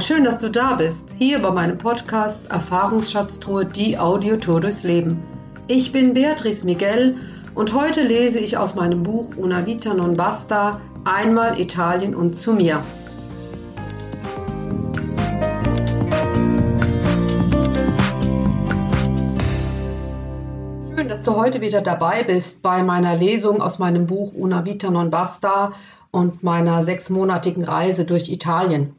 Schön, dass du da bist. Hier bei meinem Podcast Erfahrungsschatztruhe, die Audiotour durchs Leben. Ich bin Beatrice Miguel und heute lese ich aus meinem Buch Una Vita non basta einmal Italien und zu mir. Schön, dass du heute wieder dabei bist bei meiner Lesung aus meinem Buch Una Vita non basta und meiner sechsmonatigen Reise durch Italien.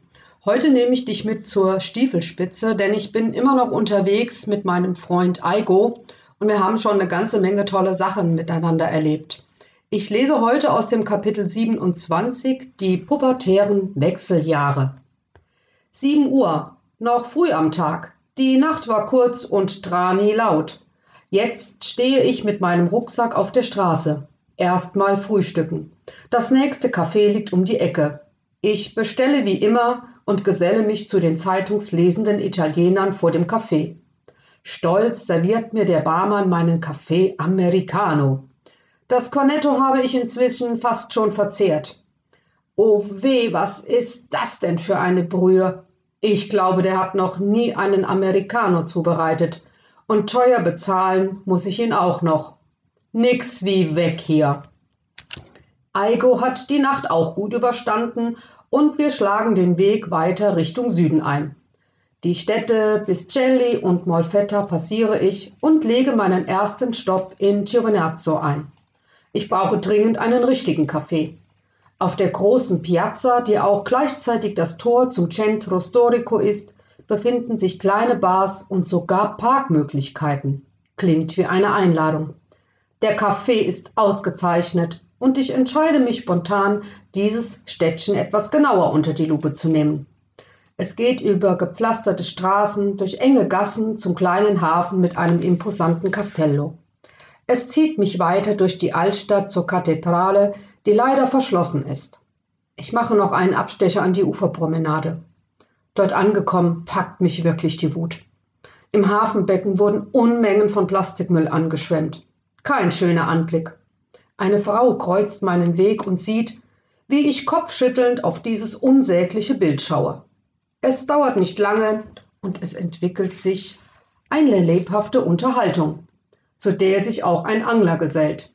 Heute nehme ich dich mit zur Stiefelspitze, denn ich bin immer noch unterwegs mit meinem Freund Aigo und wir haben schon eine ganze Menge tolle Sachen miteinander erlebt. Ich lese heute aus dem Kapitel 27 die pubertären Wechseljahre. 7 Uhr, noch früh am Tag. Die Nacht war kurz und Trani laut. Jetzt stehe ich mit meinem Rucksack auf der Straße. Erstmal frühstücken. Das nächste Café liegt um die Ecke. Ich bestelle wie immer und geselle mich zu den zeitungslesenden Italienern vor dem Café. Stolz serviert mir der Barmann meinen Kaffee Americano. Das Cornetto habe ich inzwischen fast schon verzehrt. Oh weh, was ist das denn für eine Brühe? Ich glaube, der hat noch nie einen Americano zubereitet. Und teuer bezahlen muss ich ihn auch noch. Nix wie weg hier. Aigo hat die Nacht auch gut überstanden und wir schlagen den Weg weiter Richtung Süden ein. Die Städte Biscelli und Molfetta passiere ich und lege meinen ersten Stopp in Giovinazzo ein. Ich brauche dringend einen richtigen Kaffee. Auf der großen Piazza, die auch gleichzeitig das Tor zum Centro Storico ist, befinden sich kleine Bars und sogar Parkmöglichkeiten. Klingt wie eine Einladung. Der Kaffee ist ausgezeichnet und ich entscheide mich spontan, dieses Städtchen etwas genauer unter die Lupe zu nehmen. Es geht über gepflasterte Straßen, durch enge Gassen zum kleinen Hafen mit einem imposanten Castello. Es zieht mich weiter durch die Altstadt zur Kathedrale, die leider verschlossen ist. Ich mache noch einen Abstecher an die Uferpromenade. Dort angekommen, packt mich wirklich die Wut. Im Hafenbecken wurden Unmengen von Plastikmüll angeschwemmt. Kein schöner Anblick. Eine Frau kreuzt meinen Weg und sieht, wie ich kopfschüttelnd auf dieses unsägliche Bild schaue. Es dauert nicht lange und es entwickelt sich eine lebhafte Unterhaltung, zu der sich auch ein Angler gesellt.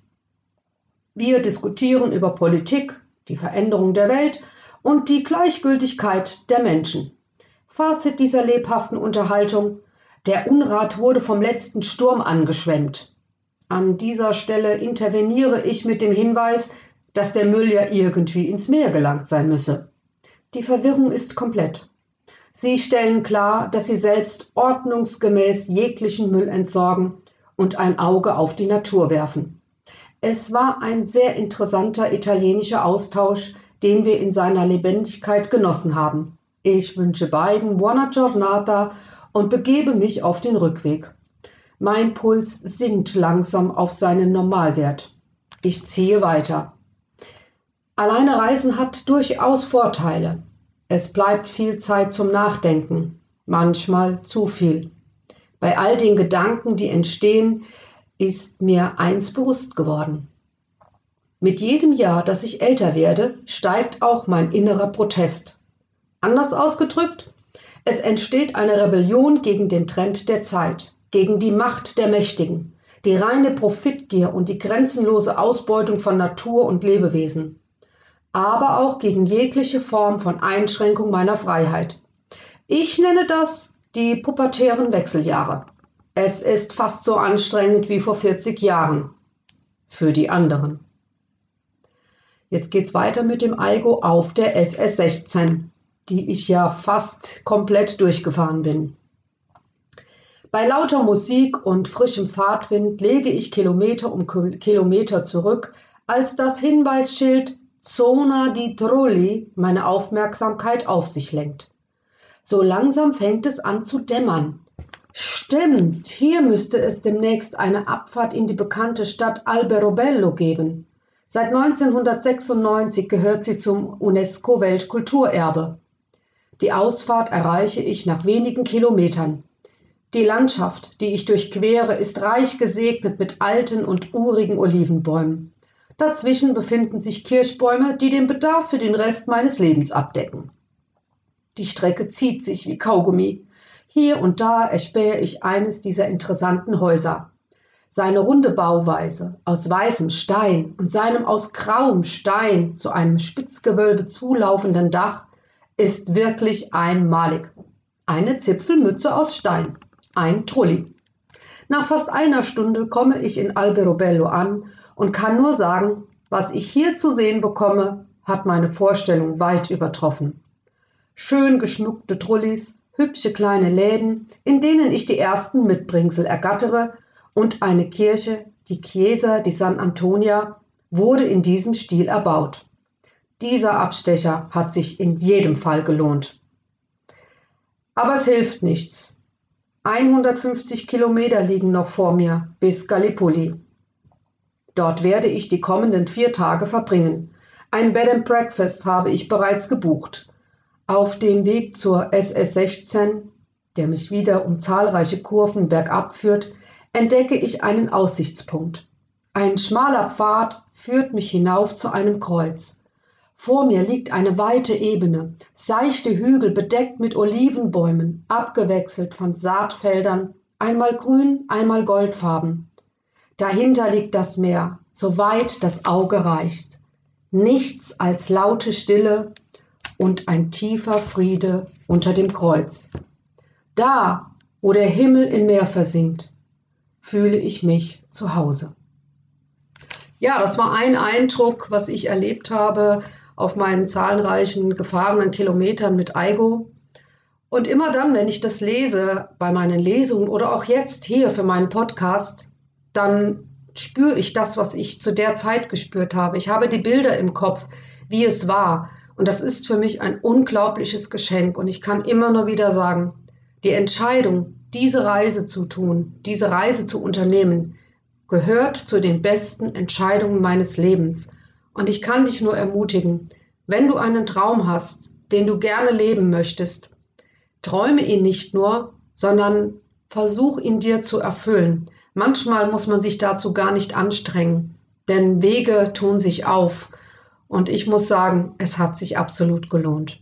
Wir diskutieren über Politik, die Veränderung der Welt und die Gleichgültigkeit der Menschen. Fazit dieser lebhaften Unterhaltung Der Unrat wurde vom letzten Sturm angeschwemmt. An dieser Stelle interveniere ich mit dem Hinweis, dass der Müll ja irgendwie ins Meer gelangt sein müsse. Die Verwirrung ist komplett. Sie stellen klar, dass sie selbst ordnungsgemäß jeglichen Müll entsorgen und ein Auge auf die Natur werfen. Es war ein sehr interessanter italienischer Austausch, den wir in seiner Lebendigkeit genossen haben. Ich wünsche beiden buona giornata und begebe mich auf den Rückweg. Mein Puls sinkt langsam auf seinen Normalwert. Ich ziehe weiter. Alleine Reisen hat durchaus Vorteile. Es bleibt viel Zeit zum Nachdenken, manchmal zu viel. Bei all den Gedanken, die entstehen, ist mir eins bewusst geworden. Mit jedem Jahr, dass ich älter werde, steigt auch mein innerer Protest. Anders ausgedrückt, es entsteht eine Rebellion gegen den Trend der Zeit gegen die Macht der Mächtigen, die reine Profitgier und die grenzenlose Ausbeutung von Natur und Lebewesen, aber auch gegen jegliche Form von Einschränkung meiner Freiheit. Ich nenne das die pubertären Wechseljahre. Es ist fast so anstrengend wie vor 40 Jahren. Für die anderen. Jetzt geht's weiter mit dem Aigo auf der SS16, die ich ja fast komplett durchgefahren bin. Bei lauter Musik und frischem Fahrtwind lege ich Kilometer um Kilometer zurück, als das Hinweisschild Zona di Trulli meine Aufmerksamkeit auf sich lenkt. So langsam fängt es an zu dämmern. Stimmt, hier müsste es demnächst eine Abfahrt in die bekannte Stadt Alberobello geben. Seit 1996 gehört sie zum UNESCO-Weltkulturerbe. Die Ausfahrt erreiche ich nach wenigen Kilometern. Die Landschaft, die ich durchquere, ist reich gesegnet mit alten und urigen Olivenbäumen. Dazwischen befinden sich Kirschbäume, die den Bedarf für den Rest meines Lebens abdecken. Die Strecke zieht sich wie Kaugummi. Hier und da erspähe ich eines dieser interessanten Häuser. Seine runde Bauweise aus weißem Stein und seinem aus grauem Stein zu einem Spitzgewölbe zulaufenden Dach ist wirklich einmalig. Eine Zipfelmütze aus Stein, ein Trulli. Nach fast einer Stunde komme ich in Alberobello an und kann nur sagen, was ich hier zu sehen bekomme, hat meine Vorstellung weit übertroffen. Schön geschmückte Trullis, hübsche kleine Läden, in denen ich die ersten Mitbringsel ergattere, und eine Kirche, die Chiesa di San Antonia, wurde in diesem Stil erbaut. Dieser Abstecher hat sich in jedem Fall gelohnt. Aber es hilft nichts. 150 Kilometer liegen noch vor mir bis Gallipoli. Dort werde ich die kommenden vier Tage verbringen. Ein Bed and Breakfast habe ich bereits gebucht. Auf dem Weg zur SS16, der mich wieder um zahlreiche Kurven bergab führt, entdecke ich einen Aussichtspunkt. Ein schmaler Pfad führt mich hinauf zu einem Kreuz. Vor mir liegt eine weite Ebene, seichte Hügel bedeckt mit Olivenbäumen, abgewechselt von Saatfeldern, einmal grün, einmal goldfarben. Dahinter liegt das Meer, so weit das Auge reicht. Nichts als laute Stille und ein tiefer Friede unter dem Kreuz. Da, wo der Himmel im Meer versinkt, fühle ich mich zu Hause. Ja, das war ein Eindruck, was ich erlebt habe auf meinen zahlreichen gefahrenen Kilometern mit Aigo. Und immer dann, wenn ich das lese, bei meinen Lesungen oder auch jetzt hier für meinen Podcast, dann spüre ich das, was ich zu der Zeit gespürt habe. Ich habe die Bilder im Kopf, wie es war. Und das ist für mich ein unglaubliches Geschenk. Und ich kann immer nur wieder sagen, die Entscheidung, diese Reise zu tun, diese Reise zu unternehmen, gehört zu den besten Entscheidungen meines Lebens. Und ich kann dich nur ermutigen, wenn du einen Traum hast, den du gerne leben möchtest, träume ihn nicht nur, sondern versuch ihn dir zu erfüllen. Manchmal muss man sich dazu gar nicht anstrengen, denn Wege tun sich auf. Und ich muss sagen, es hat sich absolut gelohnt.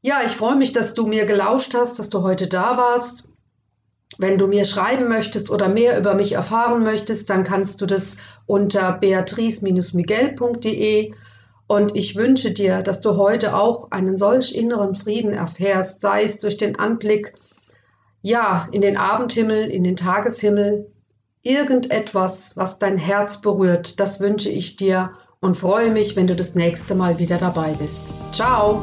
Ja, ich freue mich, dass du mir gelauscht hast, dass du heute da warst. Wenn du mir schreiben möchtest oder mehr über mich erfahren möchtest, dann kannst du das unter beatrice-miguel.de. Und ich wünsche dir, dass du heute auch einen solch inneren Frieden erfährst, sei es durch den Anblick, ja, in den Abendhimmel, in den Tageshimmel, irgendetwas, was dein Herz berührt, das wünsche ich dir und freue mich, wenn du das nächste Mal wieder dabei bist. Ciao!